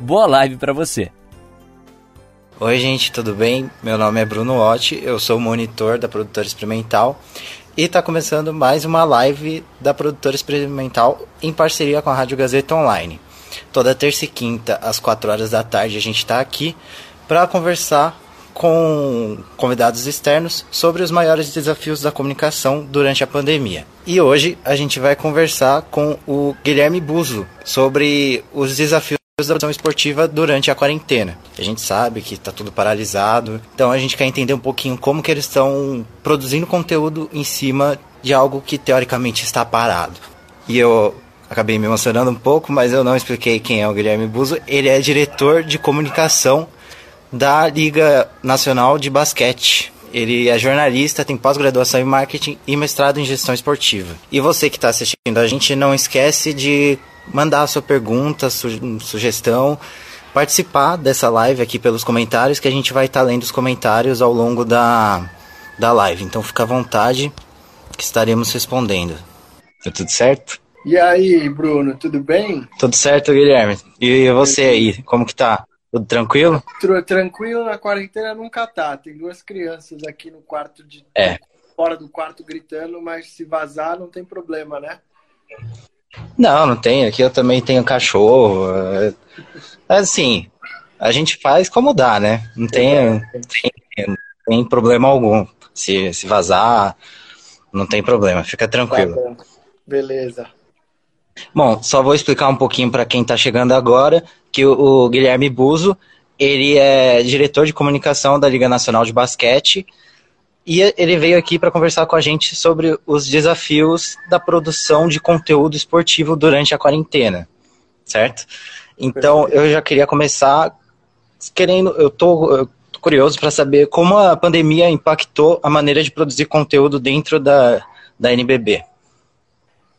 Boa live para você. Oi, gente, tudo bem? Meu nome é Bruno Otti, eu sou monitor da produtora experimental e está começando mais uma live da produtora experimental em parceria com a Rádio Gazeta Online. Toda terça e quinta, às 4 horas da tarde, a gente está aqui para conversar com convidados externos sobre os maiores desafios da comunicação durante a pandemia. E hoje a gente vai conversar com o Guilherme Buzo sobre os desafios da produção esportiva durante a quarentena. A gente sabe que está tudo paralisado, então a gente quer entender um pouquinho como que eles estão produzindo conteúdo em cima de algo que teoricamente está parado. E eu acabei me emocionando um pouco, mas eu não expliquei quem é o Guilherme Buzo. Ele é diretor de comunicação da Liga Nacional de Basquete. Ele é jornalista, tem pós-graduação em marketing e mestrado em gestão esportiva. E você que está assistindo a gente, não esquece de mandar a sua pergunta, su sugestão, participar dessa live aqui pelos comentários, que a gente vai estar tá lendo os comentários ao longo da, da live. Então fica à vontade que estaremos respondendo. Tá tudo certo? E aí, Bruno, tudo bem? Tudo certo, Guilherme. E você aí, como que tá? Tudo tranquilo? Tranquilo na quarentena nunca tá. Tem duas crianças aqui no quarto de é. fora do quarto gritando, mas se vazar não tem problema, né? Não, não tem. Aqui eu também tenho cachorro. É, assim, a gente faz como dá, né? Não tem, não tem, tem problema algum. Se, se vazar, não tem problema. Fica tranquilo. Tá Beleza. Bom, só vou explicar um pouquinho para quem está chegando agora que o, o Guilherme Buzo ele é diretor de comunicação da Liga Nacional de Basquete e ele veio aqui para conversar com a gente sobre os desafios da produção de conteúdo esportivo durante a quarentena, certo? Então, eu já queria começar querendo, eu tô curioso para saber como a pandemia impactou a maneira de produzir conteúdo dentro da, da NBB.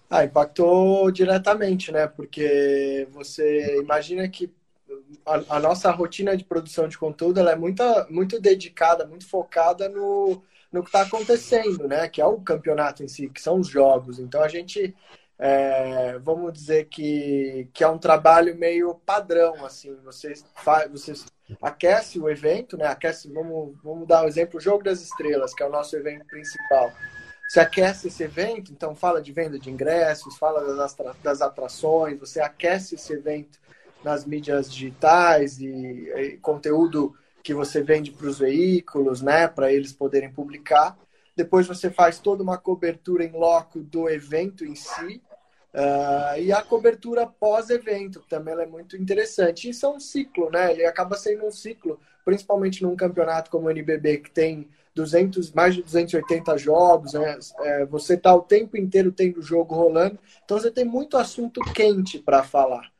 Ah, impactou diretamente, né? Porque você imagina que a, a, nossa rotina de produção de conteúdo ela é muito, muito dedicada, muito focada no, no que está acontecendo, né? Que é o campeonato em si, que são os jogos. Então a gente, é, vamos dizer que, que é um trabalho meio padrão, assim. Você faz, você aquece o evento, né? Aquece, vamos, vamos dar o um exemplo, o Jogo das Estrelas, que é o nosso evento principal. Você aquece esse evento, então fala de venda de ingressos, fala das, das atrações, você aquece esse evento nas mídias digitais e, e conteúdo que você vende para os veículos, né, para eles poderem publicar. Depois você faz toda uma cobertura em loco do evento em si. Uh, e a cobertura pós-evento, também é muito interessante. Isso é um ciclo, né? Ele acaba sendo um ciclo, principalmente num campeonato como o NBB, que tem 200, mais de 280 jogos, né? É, você está o tempo inteiro tendo jogo rolando, então você tem muito assunto quente para falar.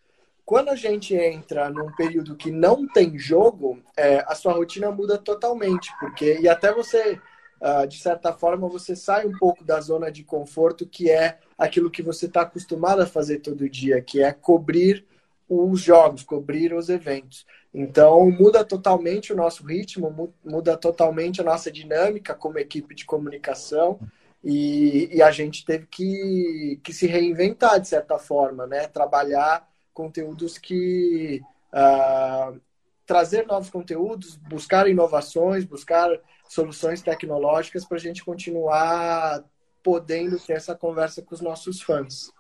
Quando a gente entra num período que não tem jogo, é, a sua rotina muda totalmente, porque e até você, uh, de certa forma, você sai um pouco da zona de conforto, que é aquilo que você está acostumado a fazer todo dia, que é cobrir os jogos, cobrir os eventos. Então, muda totalmente o nosso ritmo, muda totalmente a nossa dinâmica como equipe de comunicação. E, e, a gente teve que, que se reinventar de certa forma, né? Trabalhar conteúdos que uh, trazer novos conteúdos, buscar inovações, buscar soluções tecnológicas para a gente continuar podendo ter essa conversa com os nossos fãs.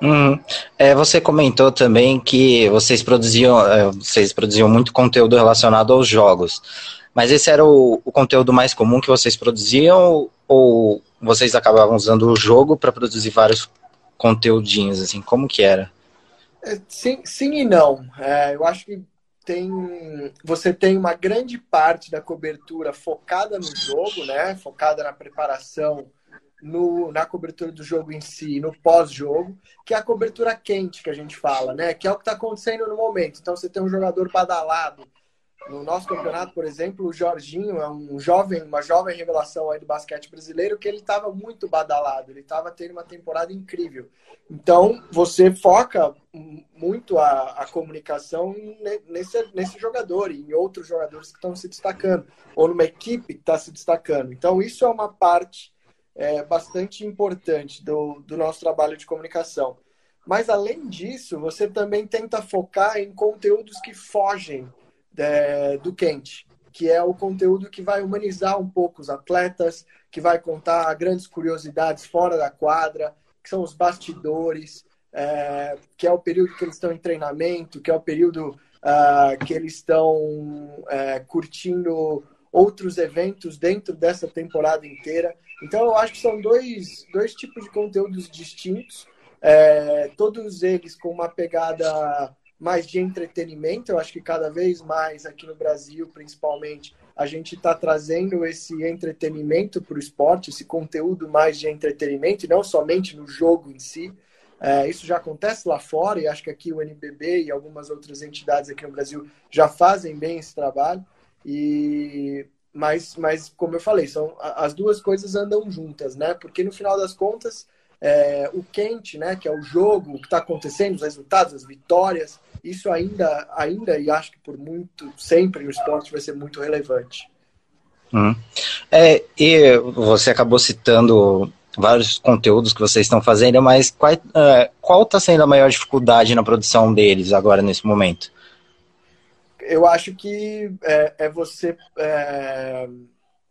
Uhum. É, você comentou também que vocês produziam, é, vocês produziam muito conteúdo relacionado aos jogos. Mas esse era o, o conteúdo mais comum que vocês produziam ou vocês acabavam usando o jogo para produzir vários conteúdinhos assim? Como que era? É, sim, sim e não. É, eu acho que tem, você tem uma grande parte da cobertura focada no jogo, né? Focada na preparação no, na cobertura do jogo em si, no pós-jogo, que é a cobertura quente que a gente fala, né? Que é o que está acontecendo no momento. Então você tem um jogador badalado. No nosso campeonato, por exemplo, o Jorginho é um jovem, uma jovem revelação aí do basquete brasileiro que ele estava muito badalado, ele estava tendo uma temporada incrível. Então você foca muito a, a comunicação nesse, nesse jogador e em outros jogadores que estão se destacando, ou numa equipe que está se destacando. Então isso é uma parte é, bastante importante do, do nosso trabalho de comunicação. Mas, além disso, você também tenta focar em conteúdos que fogem é, do quente, que é o conteúdo que vai humanizar um pouco os atletas, que vai contar grandes curiosidades fora da quadra, que são os bastidores, é, que é o período que eles estão em treinamento, que é o período uh, que eles estão é, curtindo outros eventos dentro dessa temporada inteira. Então, eu acho que são dois, dois tipos de conteúdos distintos, é, todos eles com uma pegada mais de entretenimento. Eu acho que cada vez mais aqui no Brasil, principalmente, a gente está trazendo esse entretenimento para o esporte, esse conteúdo mais de entretenimento, e não somente no jogo em si. É, isso já acontece lá fora, e acho que aqui o NBB e algumas outras entidades aqui no Brasil já fazem bem esse trabalho. E mas, mas como eu falei, são as duas coisas andam juntas, né? Porque no final das contas, é, o quente, né, que é o jogo, o que está acontecendo, os resultados, as vitórias, isso ainda, ainda e acho que por muito sempre no esporte vai ser muito relevante. Hum. É, e você acabou citando vários conteúdos que vocês estão fazendo, mas qual está é, sendo a maior dificuldade na produção deles agora nesse momento? Eu acho que é, é você. É,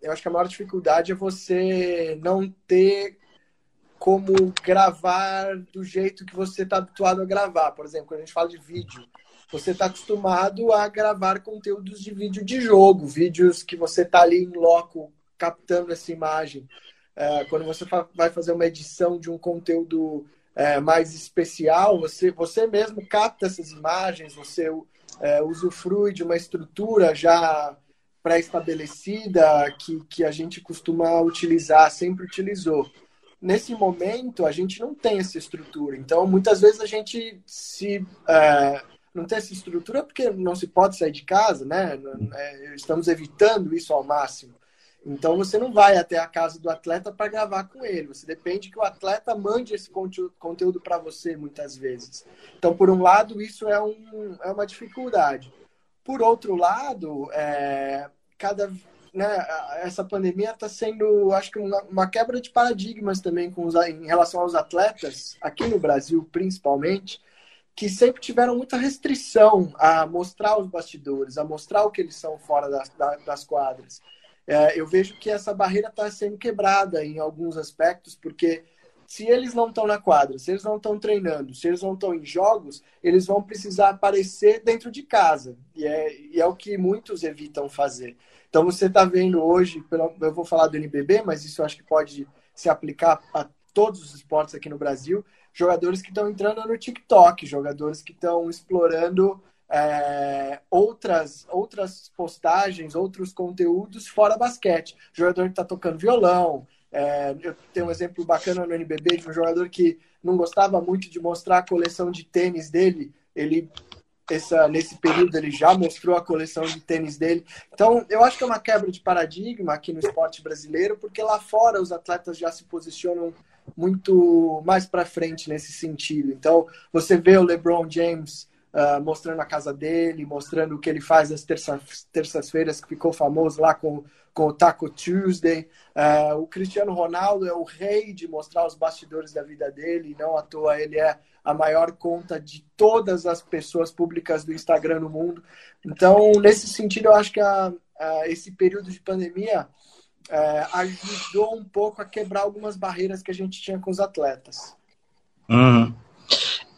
eu acho que a maior dificuldade é você não ter como gravar do jeito que você está habituado a gravar. Por exemplo, quando a gente fala de vídeo, você está acostumado a gravar conteúdos de vídeo de jogo, vídeos que você está ali em loco captando essa imagem. É, quando você vai fazer uma edição de um conteúdo é, mais especial, você, você mesmo capta essas imagens, você é, usufrui de uma estrutura já pré-estabelecida que, que a gente costuma utilizar, sempre utilizou. Nesse momento, a gente não tem essa estrutura. Então, muitas vezes a gente se é, não tem essa estrutura porque não se pode sair de casa, né? É, estamos evitando isso ao máximo. Então você não vai até a casa do atleta para gravar com ele. Você depende que o atleta mande esse conteúdo para você muitas vezes. Então, por um lado, isso é, um, é uma dificuldade. Por outro lado, é, cada né, essa pandemia está sendo, acho que uma, uma, quebra de paradigmas também com os, em relação aos atletas aqui no Brasil, principalmente, que sempre tiveram muita restrição a mostrar os bastidores, a mostrar o que eles são fora das, das quadras é, eu vejo que essa barreira está sendo quebrada em alguns aspectos, porque se eles não estão na quadra, se eles não estão treinando, se eles não estão em jogos, eles vão precisar aparecer dentro de casa. E é, e é o que muitos evitam fazer. Então você está vendo hoje, eu vou falar do NBB, mas isso acho que pode se aplicar a todos os esportes aqui no Brasil, jogadores que estão entrando no TikTok, jogadores que estão explorando é, outras, outras postagens, outros conteúdos fora basquete. Jogador que está tocando violão. É, eu tenho um exemplo bacana no NBB de um jogador que não gostava muito de mostrar a coleção de tênis dele. Ele essa, nesse período ele já mostrou a coleção de tênis dele. Então, eu acho que é uma quebra de paradigma aqui no esporte brasileiro, porque lá fora os atletas já se posicionam muito mais para frente nesse sentido. Então, você vê o LeBron James uh, mostrando a casa dele, mostrando o que ele faz às terças-feiras, que ficou famoso lá com, com o Taco Tuesday. Uh, o Cristiano Ronaldo é o rei de mostrar os bastidores da vida dele, não à toa ele é a maior conta de todas as pessoas públicas do Instagram no mundo. Então, nesse sentido, eu acho que a, a, esse período de pandemia é, ajudou um pouco a quebrar algumas barreiras que a gente tinha com os atletas. Uhum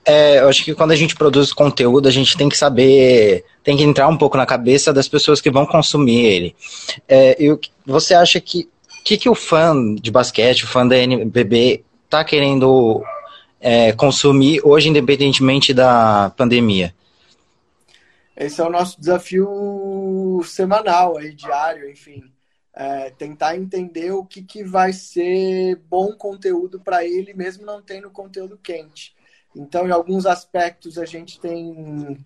é, eu acho que quando a gente produz conteúdo, a gente tem que saber, tem que entrar um pouco na cabeça das pessoas que vão consumir ele. É, e você acha que que, que o fã de basquete, o fã da NBB, tá querendo é, consumir hoje, independentemente da pandemia? Esse é o nosso desafio semanal, aí, diário, enfim. é, tentar entender o que, que vai ser bom conteúdo para ele, mesmo não tendo conteúdo quente. Então, em alguns aspectos, a gente tem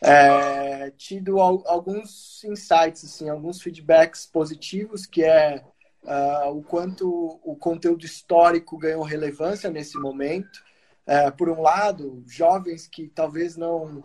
é, tido alguns insights, assim, alguns feedbacks positivos, que é uh, o quanto o conteúdo histórico ganhou relevância nesse momento. É, por um lado, jovens que talvez não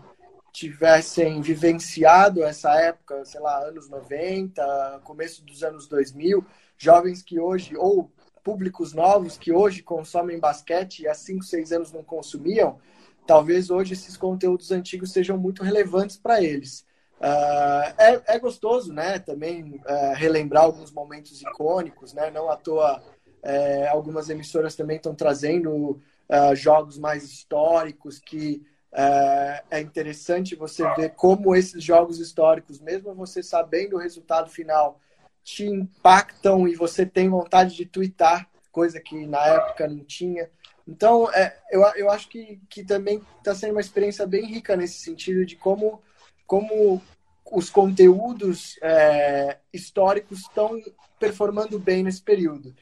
tivessem vivenciado essa época, sei lá, anos 90, começo dos anos 2000, jovens que hoje, ou públicos novos que hoje consomem basquete e há 5, 6 anos não consumiam, talvez hoje esses conteúdos antigos sejam muito relevantes para eles. Uh, é, é, gostoso, né? Também uh, relembrar alguns momentos icônicos, né? Não à toa, uh, algumas emissoras também estão trazendo ah, jogos mais históricos que é, é interessante você ver como esses jogos históricos, mesmo você sabendo o resultado final, te impactam e você tem vontade de twittar, coisa que na época não tinha. Então, é, eu, eu acho que, que também está sendo uma experiência bem rica nesse sentido de como, como os conteúdos é, históricos estão performando bem nesse período.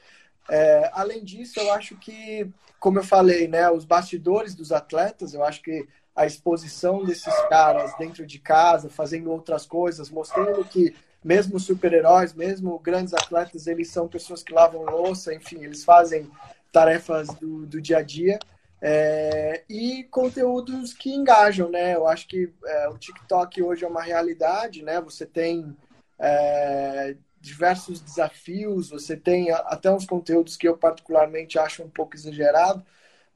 É, além disso, eu acho que, como eu falei, né, os bastidores dos atletas, eu acho que a exposição desses caras dentro de casa, fazendo outras coisas, mostrando que mesmo super-heróis, mesmo grandes atletas, eles são pessoas que lavam louça, enfim, eles fazem tarefas do, do dia a dia. É, e conteúdos que engajam, né? Eu acho que é, o TikTok hoje é uma realidade, né? Você tem é, diversos desafios, você tem até uns conteúdos que eu particularmente acho um pouco exagerado,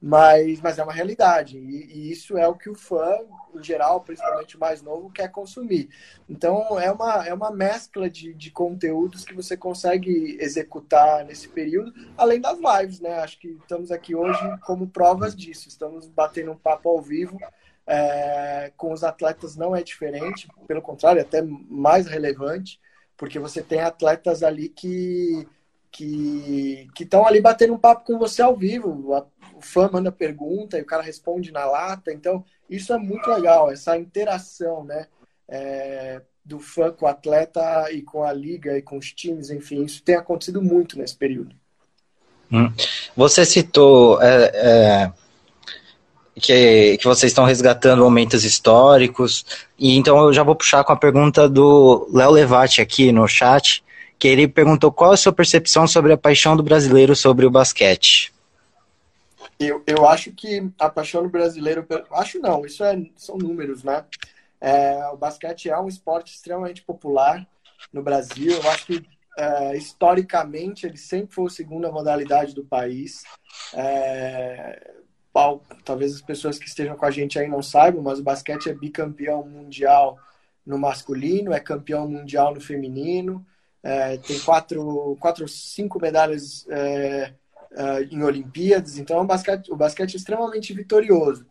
mas, mas é uma realidade. E, e, isso é o que o fã, em geral, principalmente o mais novo, quer consumir. Então, é uma, é uma mescla de, de conteúdos que você consegue executar nesse período, além das lives, né? Acho que estamos aqui hoje como provas disso. Estamos batendo um papo ao vivo. É, com os atletas não é diferente, pelo contrário, é até mais relevante, porque você tem atletas ali que que estão ali batendo um papo com você ao vivo. O fã manda pergunta e o cara responde na lata. Então, isso é muito legal, essa interação, né? É, do fã com o atleta e com a liga e com os times, enfim, isso tem acontecido muito nesse período. Hum. Você citou é, é, que, que vocês estão resgatando momentos históricos, e então eu já vou puxar com a pergunta do Léo Levati aqui no chat que ele perguntou qual a sua percepção sobre a paixão do brasileiro sobre o basquete. Eu, eu acho que a paixão do brasileiro, acho não, isso é, são números, né? É, o basquete é um esporte extremamente popular no Brasil. Eu acho que é, historicamente ele sempre foi a segunda modalidade do país. É, talvez as pessoas que estejam com a gente aí não saibam, mas o basquete é bicampeão mundial no masculino, é campeão mundial no feminino é, tem quatro, quatro, cinco medalhas é, em Olimpíadas, então é basquete, o basquete é extremamente vitorioso.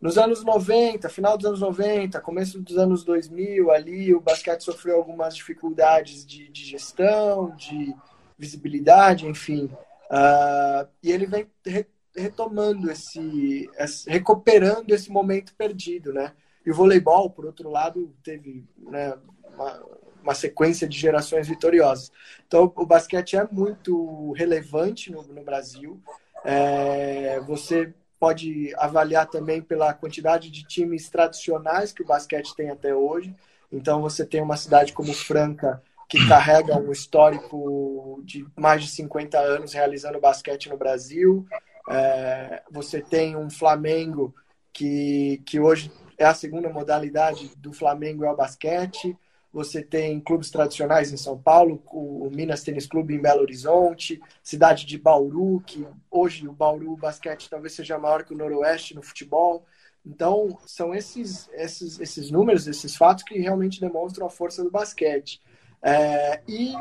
Nos anos 90, final dos anos 90, começo dos anos 2000, ali o basquete sofreu algumas dificuldades de, de gestão, de visibilidade, enfim. Uh, e ele vem re, retomando esse, esse, recuperando esse momento perdido, né? E o voleibol, por outro lado, teve né, uma, uma sequência de gerações vitoriosas. Então, o basquete é muito relevante no, no Brasil. É, você pode avaliar também pela quantidade de times tradicionais que o basquete tem até hoje. Então, você tem uma cidade como Franca, que carrega um histórico de mais de 50 anos realizando basquete no Brasil. É, você tem um Flamengo que, que hoje é a segunda modalidade do Flamengo é o basquete. Você tem clubes tradicionais em São Paulo, o Minas Tênis Clube em Belo Horizonte, cidade de Bauru, que hoje o Bauru basquete talvez seja maior que o Noroeste no futebol. Então, são esses, esses, esses números, esses fatos que realmente demonstram a força do basquete. É, e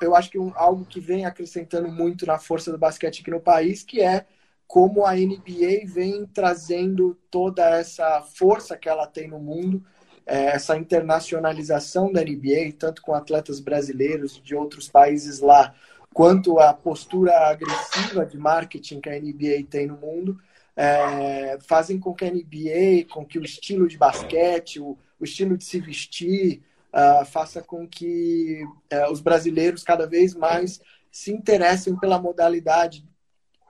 eu acho que um, algo que vem acrescentando muito na força do basquete aqui no país, que é como a NBA vem trazendo toda essa força que ela tem no mundo essa internacionalização da NBA, tanto com atletas brasileiros de outros países lá, quanto a postura agressiva de marketing que a NBA tem no mundo, é, fazem com que a NBA, com que o estilo de basquete, o, o estilo de se vestir, uh, faça com que uh, os brasileiros cada vez mais se interessem pela modalidade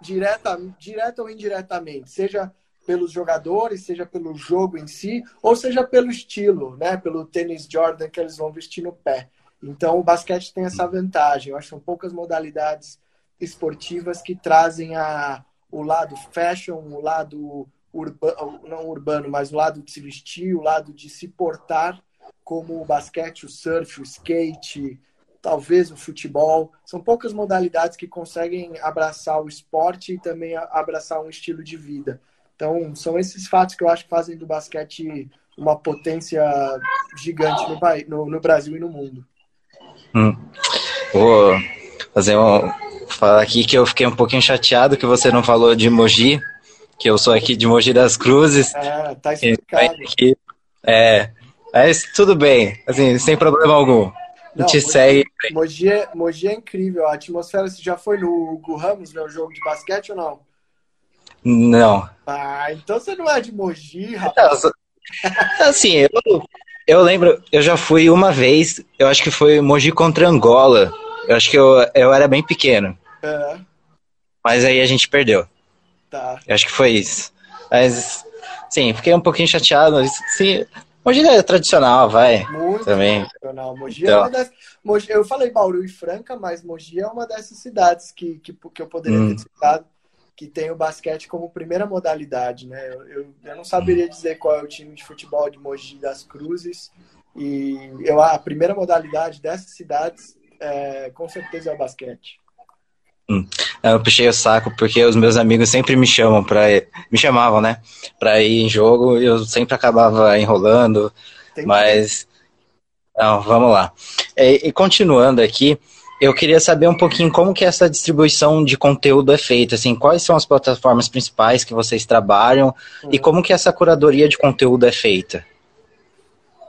direta, direta ou indiretamente, seja pelos jogadores, seja pelo jogo em si, ou seja pelo estilo, né? Pelo tênis Jordan que eles vão vestir no pé. Então, o basquete tem essa vantagem. Eu acho que são poucas modalidades esportivas que trazem a, o lado fashion, o lado urbano, não urbano, mas o lado de se vestir, o lado de se portar, como o basquete, o surf, o skate, talvez o futebol. São poucas modalidades que conseguem abraçar o esporte e também abraçar um estilo de vida. Então, são esses fatos que eu acho que fazem do basquete uma potência gigante no, no, no Brasil e no mundo. Hum. Vou fazer um, falar aqui que eu fiquei um pouquinho chateado que você não falou de Mogi, que eu sou aqui de Mogi das Cruzes. É, tá explicado. Aqui, é, mas tudo bem, assim, sem problema algum. A gente Mogi, segue. Mogi é, Mogi é incrível, a atmosfera. Você já foi no Hugo Ramos, meu jogo de basquete ou não? Não. Ah, então você não é de Mogi, rapaz. Não, assim, eu, eu lembro, eu já fui uma vez, eu acho que foi Mogi contra Angola. Eu acho que eu, eu era bem pequeno. É. Mas aí a gente perdeu. Tá. Eu acho que foi isso. Mas, sim, fiquei um pouquinho chateado. Sim, Mogi é tradicional, vai. Muito também. tradicional. Mogi é então. é uma das. Mogi, eu falei Bauru e Franca, mas Mogi é uma dessas cidades que, que, que eu poderia hum. ter citado que tem o basquete como primeira modalidade, né? Eu, eu, eu, não saberia dizer qual é o time de futebol de Mogi das Cruzes e eu a primeira modalidade dessas cidades é, com certeza é o basquete. Hum. Eu puxei o saco porque os meus amigos sempre me chamam para me chamavam, né, para ir em jogo e eu sempre acabava enrolando, mas não, vamos lá. E, e, continuando aqui, eu queria saber um pouquinho como que essa distribuição de conteúdo é feita, assim, quais são as plataformas principais que vocês trabalham hum. e como que essa curadoria de conteúdo é feita.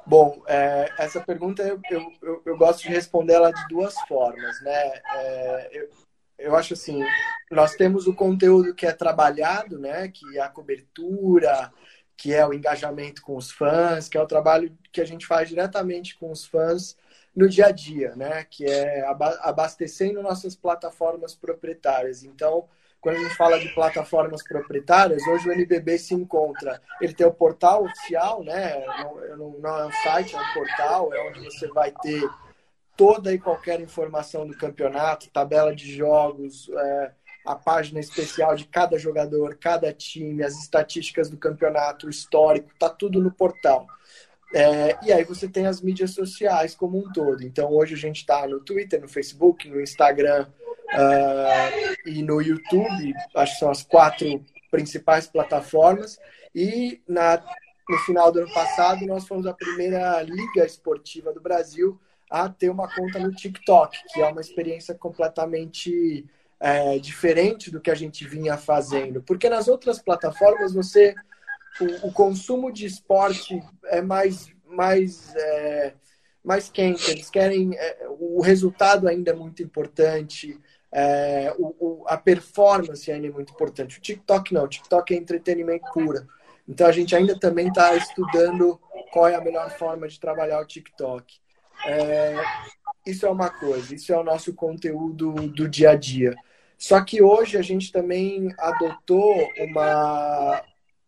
Bom, é, essa pergunta eu, eu, eu, gosto de responder ela de duas formas, né? É, eu, eu acho assim, nós temos o conteúdo que é trabalhado, né? Que é a cobertura, que é o engajamento com os fãs, que é o trabalho que a gente faz diretamente com os fãs no dia a dia, né? Que é abastecendo nossas plataformas proprietárias. Então, quando a gente fala de plataformas proprietárias, hoje o NBB se encontra. Ele tem o portal oficial, né? Não, não é um site, é um portal, é onde você vai ter toda e qualquer informação do campeonato, tabela de jogos, é, a página especial de cada jogador, cada time, as estatísticas do campeonato, o histórico, tá tudo no portal. É, e aí você tem as mídias sociais como um todo. Então hoje a gente está no Twitter, no Facebook, no Instagram uh, e no YouTube. Acho que são as quatro principais plataformas. E na, no final do ano passado nós fomos a primeira liga esportiva do Brasil a ter uma conta no TikTok, que é uma experiência completamente é, diferente do que a gente vinha fazendo. Porque nas outras plataformas você o, o consumo de esporte é mais, mais, é, mais quente. Eles querem. É, o resultado ainda é muito importante. É, o, o, a performance ainda é muito importante. O TikTok não. O TikTok é entretenimento puro. Então a gente ainda também está estudando qual é a melhor forma de trabalhar o TikTok. É, isso é uma coisa, isso é o nosso conteúdo do dia a dia. Só que hoje a gente também adotou uma,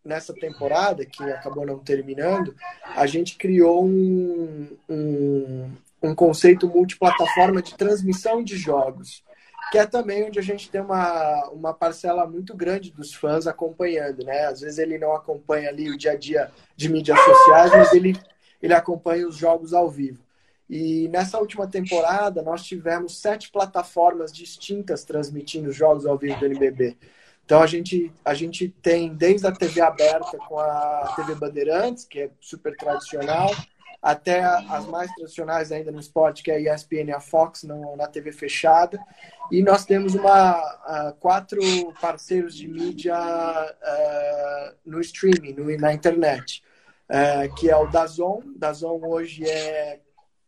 nessa temporada, que acabou não terminando, a gente criou um, um, um conceito multiplataforma de transmissão de jogos, que é também onde a gente tem uma, uma parcela muito grande dos fãs acompanhando, né? Às vezes ele não acompanha ali o dia a dia de mídias sociais, mas ele, ele acompanha os jogos ao vivo. E nessa última temporada, nós tivemos sete plataformas distintas transmitindo os jogos ao vivo do NBB. Então a gente, a gente tem desde a TV aberta com a TV Bandeirantes, que é super tradicional, até as mais tradicionais ainda no esporte, que é a ESPN e a Fox no, na TV fechada. E nós temos uma, uh, quatro parceiros de mídia uh, no streaming, no, na internet, uh, que é o Dazon. Dazon hoje é,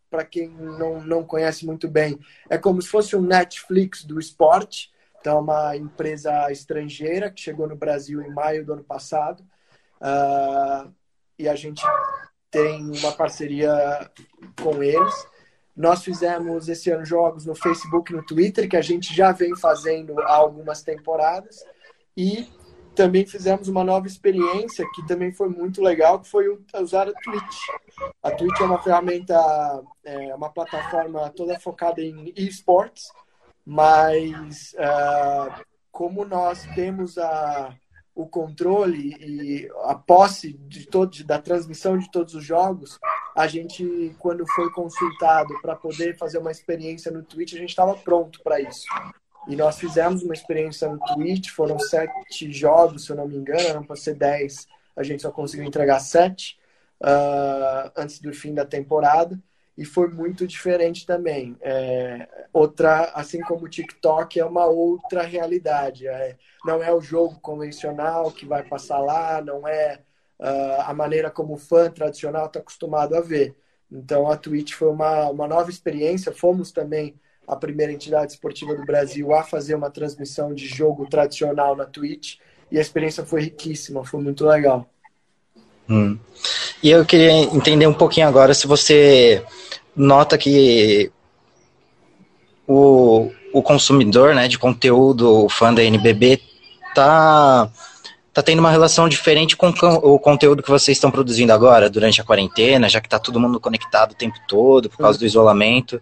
para quem não, não conhece muito bem, é como se fosse um Netflix do esporte. Então, é uma empresa estrangeira que chegou no Brasil em maio do ano passado. Uh, e a gente tem uma parceria com eles. Nós fizemos esse ano jogos no Facebook e no Twitter, que a gente já vem fazendo há algumas temporadas. E também fizemos uma nova experiência que também foi muito legal, que foi usar a Twitch. A Twitch é uma ferramenta, é uma plataforma toda focada em esportes, mas uh, como nós temos a, o controle e a posse de todo, da transmissão de todos os jogos, a gente, quando foi consultado para poder fazer uma experiência no Twitch, a gente estava pronto para isso. E nós fizemos uma experiência no Twitch, foram sete jogos, se eu não me engano, eram para ser dez, a gente só conseguiu entregar sete uh, antes do fim da temporada e foi muito diferente também. É, outra, assim como o TikTok, é uma outra realidade. É, não é o jogo convencional que vai passar lá, não é uh, a maneira como o fã tradicional está acostumado a ver. Então a Twitch foi uma, uma nova experiência. Fomos também a primeira entidade esportiva do Brasil a fazer uma transmissão de jogo tradicional na Twitch e a experiência foi riquíssima, foi muito legal. Hum. E eu queria entender um pouquinho agora se você nota que o, o consumidor né, de conteúdo, o fã da NBB, tá, tá tendo uma relação diferente com o conteúdo que vocês estão produzindo agora, durante a quarentena, já que tá todo mundo conectado o tempo todo por causa do isolamento.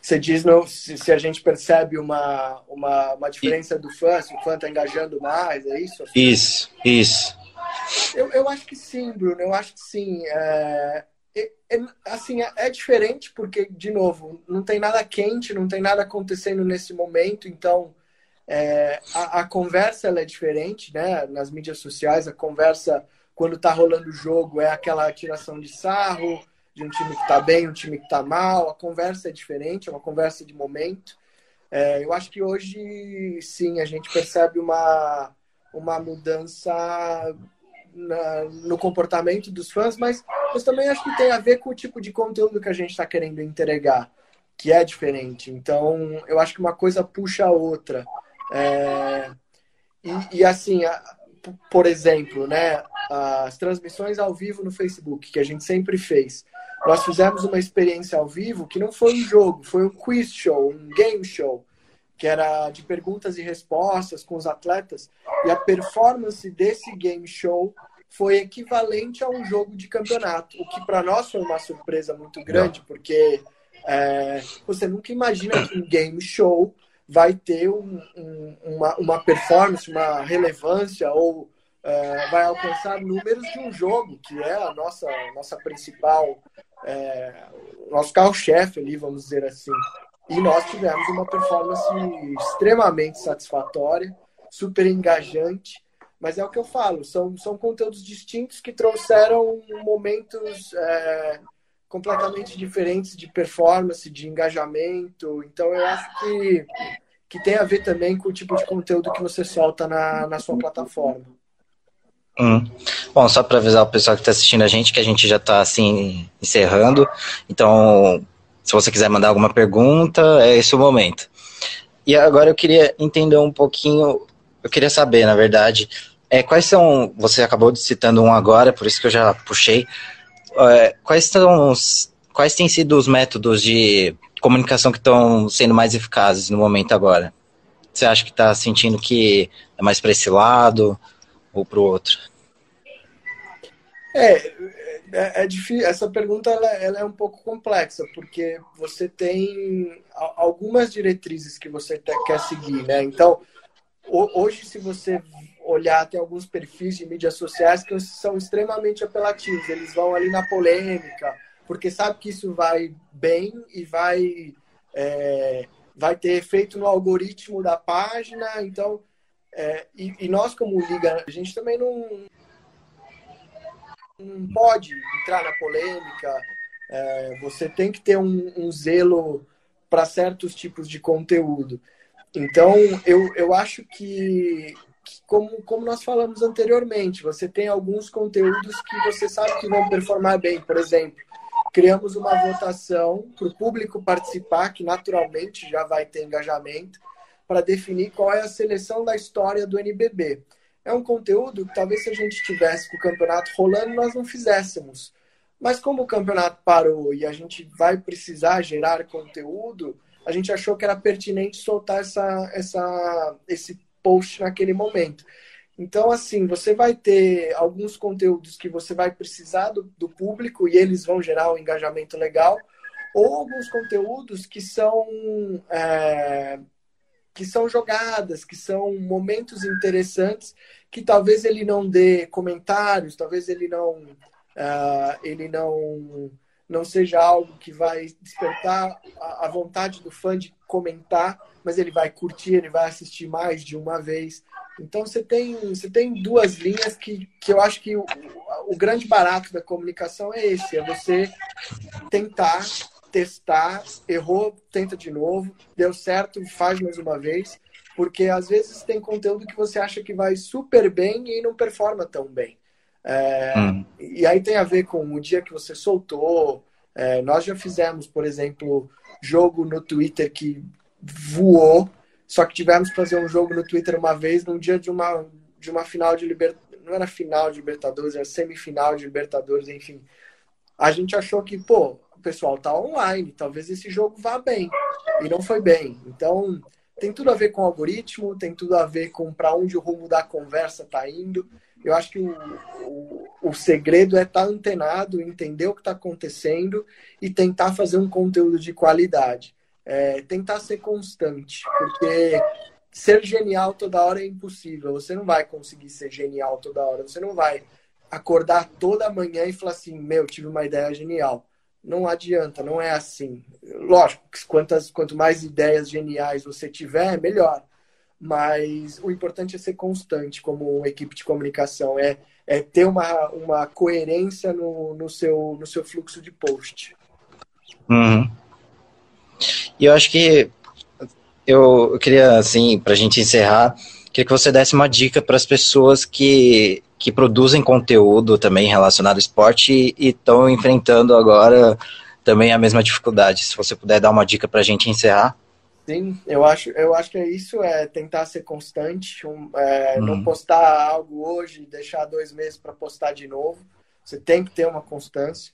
Você diz no, se, se, a gente percebe uma, uma, uma diferença do fã, se o fã está engajando mais, é isso? Isso, isso. Eu, eu acho que sim, Bruno, eu acho que sim. É, é, é, assim, é, diferente porque, de novo, não tem nada quente, não tem nada acontecendo nesse momento, então é, a, a, conversa é diferente, né? Nas mídias sociais, a conversa, quando tá rolando o jogo, é aquela tiração de sarro de um time que tá bem, um time que tá mal, a conversa é diferente, é uma conversa de momento. É, eu acho que hoje, sim, a gente percebe uma, uma mudança na, no comportamento dos fãs, mas, mas também acho que tem a ver com o tipo de conteúdo que a gente está querendo entregar, que é diferente. Então, eu acho que uma coisa puxa a outra. É, e, e, assim, a, por exemplo, né, as transmissões ao vivo no Facebook, que a gente sempre fez. Nós fizemos uma experiência ao vivo que não foi um jogo, foi um quiz show, um game show que era de perguntas e respostas com os atletas, e a performance desse game show foi equivalente a um jogo de campeonato, o que para nós foi uma surpresa muito grande, porque é, você nunca imagina que um game show vai ter um, um, uma, uma performance, uma relevância ou é, vai alcançar números de um jogo, que é a nossa, nossa principal, é, nosso carro-chefe ali, vamos dizer assim. E nós tivemos uma performance extremamente satisfatória, super engajante. Mas é o que eu falo, são, são conteúdos distintos que trouxeram momentos é, completamente diferentes de performance, de engajamento. Então eu acho que, que tem a ver também com o tipo de conteúdo que você solta na, na sua plataforma. Hum. Bom, só para avisar o pessoal que está assistindo a gente que a gente já está assim encerrando. Então, se você quiser mandar alguma pergunta, é esse o momento. E agora eu queria entender um pouquinho, eu queria saber, na verdade, é, quais são, você acabou citando um agora, por isso que eu já puxei, é, quais são os, quais têm sido os métodos de comunicação que estão sendo mais eficazes no momento agora? Você acha que está sentindo que é mais para esse lado ou para o outro? É, é, é difícil. Essa pergunta ela, ela, é um pouco complexa, porque você tem algumas diretrizes que você quer seguir, né? Então, hoje, se você olhar, tem alguns perfis de mídias sociais que são extremamente apelativos. Eles vão ali na polêmica, porque sabe que isso vai bem e vai, é, vai ter efeito no algoritmo da página. Então, é, e, e nós, como Liga, a gente também não não pode entrar na polêmica, é, você tem que ter um, um zelo para certos tipos de conteúdo. Então, eu, eu acho que, que, como, como nós falamos anteriormente, você tem alguns conteúdos que você sabe que vão performar bem. Por exemplo, criamos uma votação para o público participar, que naturalmente já vai ter engajamento, para definir qual é a seleção da história do NBB. É um conteúdo que talvez se a gente tivesse com o campeonato rolando, nós não fizéssemos. Mas como o campeonato parou e a gente vai precisar gerar conteúdo, a gente achou que era pertinente soltar essa, essa, esse post naquele momento. Então, assim, você vai ter alguns conteúdos que você vai precisar do, do público e eles vão gerar um engajamento legal, ou alguns conteúdos que são é, que são jogadas, que são momentos interessantes, que talvez ele não dê comentários, talvez ele não uh, ele não não seja algo que vai despertar a, vontade do fã de comentar, mas ele vai curtir, ele vai assistir mais de uma vez. Então você tem você tem duas linhas que, que eu acho que o, o grande barato da comunicação é esse, é você tentar testar, errou, tenta de novo, deu certo, faz mais uma vez, porque às vezes tem conteúdo que você acha que vai super bem e não performa tão bem. É, hum. E aí tem a ver com o dia que você soltou. É, nós já fizemos, por exemplo, jogo no Twitter que voou, só que tivemos que fazer um jogo no Twitter uma vez num dia de uma, de uma final de Libertadores. Não era final de Libertadores, era semifinal de Libertadores, enfim. A gente achou que, pô, pessoal tá online, talvez esse jogo vá bem. E não foi bem. Então, tem tudo a ver com o algoritmo, tem tudo a ver com para onde o rumo da conversa tá indo. Eu acho que o, o, o segredo é estar tá antenado, entender o que está acontecendo e tentar fazer um conteúdo de qualidade. É, tentar ser constante, porque ser genial toda hora é impossível. Você não vai conseguir ser genial toda hora. Você não vai acordar toda manhã e falar assim: Meu, tive uma ideia genial não adianta, não é assim. Lógico, quantas, quanto mais ideias geniais você tiver, melhor. Mas o importante é ser constante como equipe de comunicação, é, é ter uma, uma coerência no, no, seu, no seu fluxo de post. Uhum. E eu acho que eu, eu queria, assim, para a gente encerrar, queria que você desse uma dica para as pessoas que que produzem conteúdo também relacionado ao esporte e estão enfrentando agora também a mesma dificuldade. Se você puder dar uma dica para a gente encerrar. Sim, eu acho, eu acho que é isso, é tentar ser constante, um, é, não uhum. postar algo hoje e deixar dois meses para postar de novo. Você tem que ter uma constância.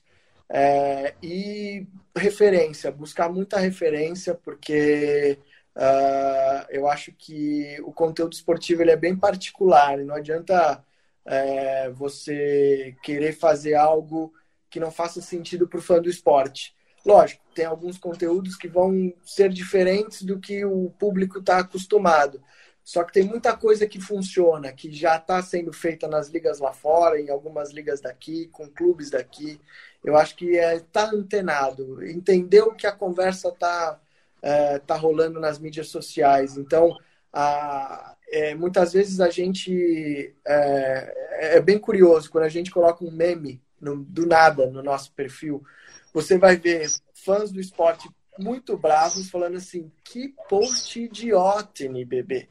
É, e referência, buscar muita referência, porque uh, eu acho que o conteúdo esportivo ele é bem particular, não adianta é, você querer fazer algo que não faça sentido para o fã do esporte. Lógico, tem alguns conteúdos que vão ser diferentes do que o público está acostumado. Só que tem muita coisa que funciona, que já está sendo feita nas ligas lá fora, em algumas ligas daqui, com clubes daqui. Eu acho que é tá antenado, entender o que a conversa está é, tá rolando nas mídias sociais. Então, é, muitas vezes a gente é, é, bem curioso quando a gente coloca um meme no, do nada no nosso perfil. Você vai ver fãs do esporte muito bravos falando assim: que post idiota, NBB.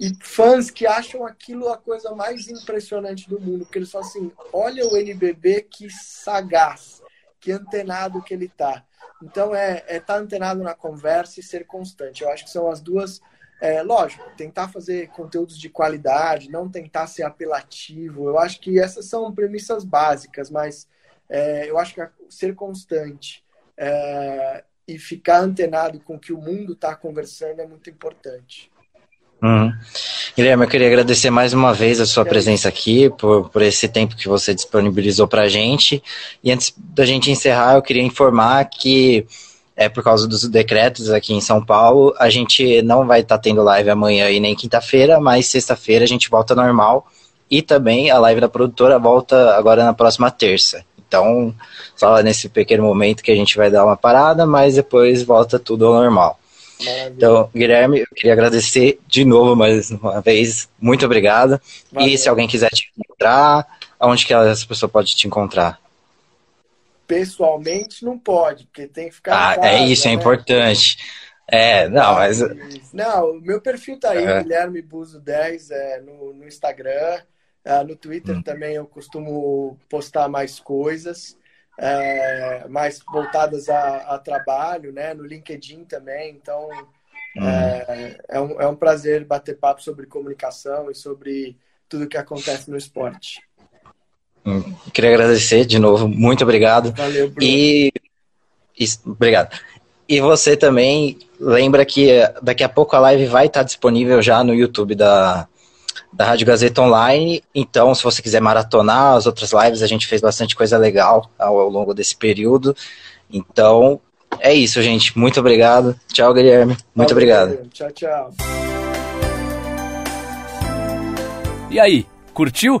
E fãs que acham aquilo a coisa mais impressionante do mundo, porque eles falam assim: olha o NBB que sagaz, que antenado que ele tá. Então é estar é tá antenado na conversa e ser constante. Eu acho que são as duas é, lógico, tentar fazer conteúdos de qualidade, não tentar ser apelativo. Eu acho que essas são premissas básicas, mas é, eu acho que ser constante é, e ficar antenado com o que o mundo está conversando é muito importante. Uhum. Guilherme, eu queria agradecer mais uma vez a sua presença aqui, por, por esse tempo que você disponibilizou para a gente. E antes da gente encerrar, eu queria informar que é, por causa dos decretos aqui em São Paulo. A gente não vai estar tá tendo live amanhã e nem quinta-feira, mas sexta-feira a gente volta normal. E também a live da produtora volta agora na próxima terça. Então, só nesse pequeno momento que a gente vai dar uma parada, mas depois volta tudo ao normal. Maravilha. Então, Guilherme, eu queria agradecer de novo mais uma vez. Muito obrigado. Valeu. E se alguém quiser te encontrar, aonde que essa pessoa pode te encontrar? Pessoalmente não pode, porque tem que ficar. Ah, é casa, é isso, né? é importante. É, não, mas. Não, o meu perfil tá aí, é. Guilherme Buzo 10, é, no, no Instagram. É, no Twitter hum. também eu costumo postar mais coisas, é, mais voltadas a, a, trabalho, né? No LinkedIn também. Então, hum. é, é, um, é um prazer bater papo sobre comunicação e sobre tudo que acontece no esporte. Queria agradecer de novo, muito obrigado. Valeu, Bruno. E, e obrigado. E você também lembra que daqui a pouco a live vai estar disponível já no YouTube da, da Rádio Gazeta Online. Então, se você quiser maratonar as outras lives, a gente fez bastante coisa legal ao, ao longo desse período. Então, é isso, gente. Muito obrigado. Tchau, Guilherme. Muito Valeu, obrigado. Tchau, tchau. E aí, curtiu?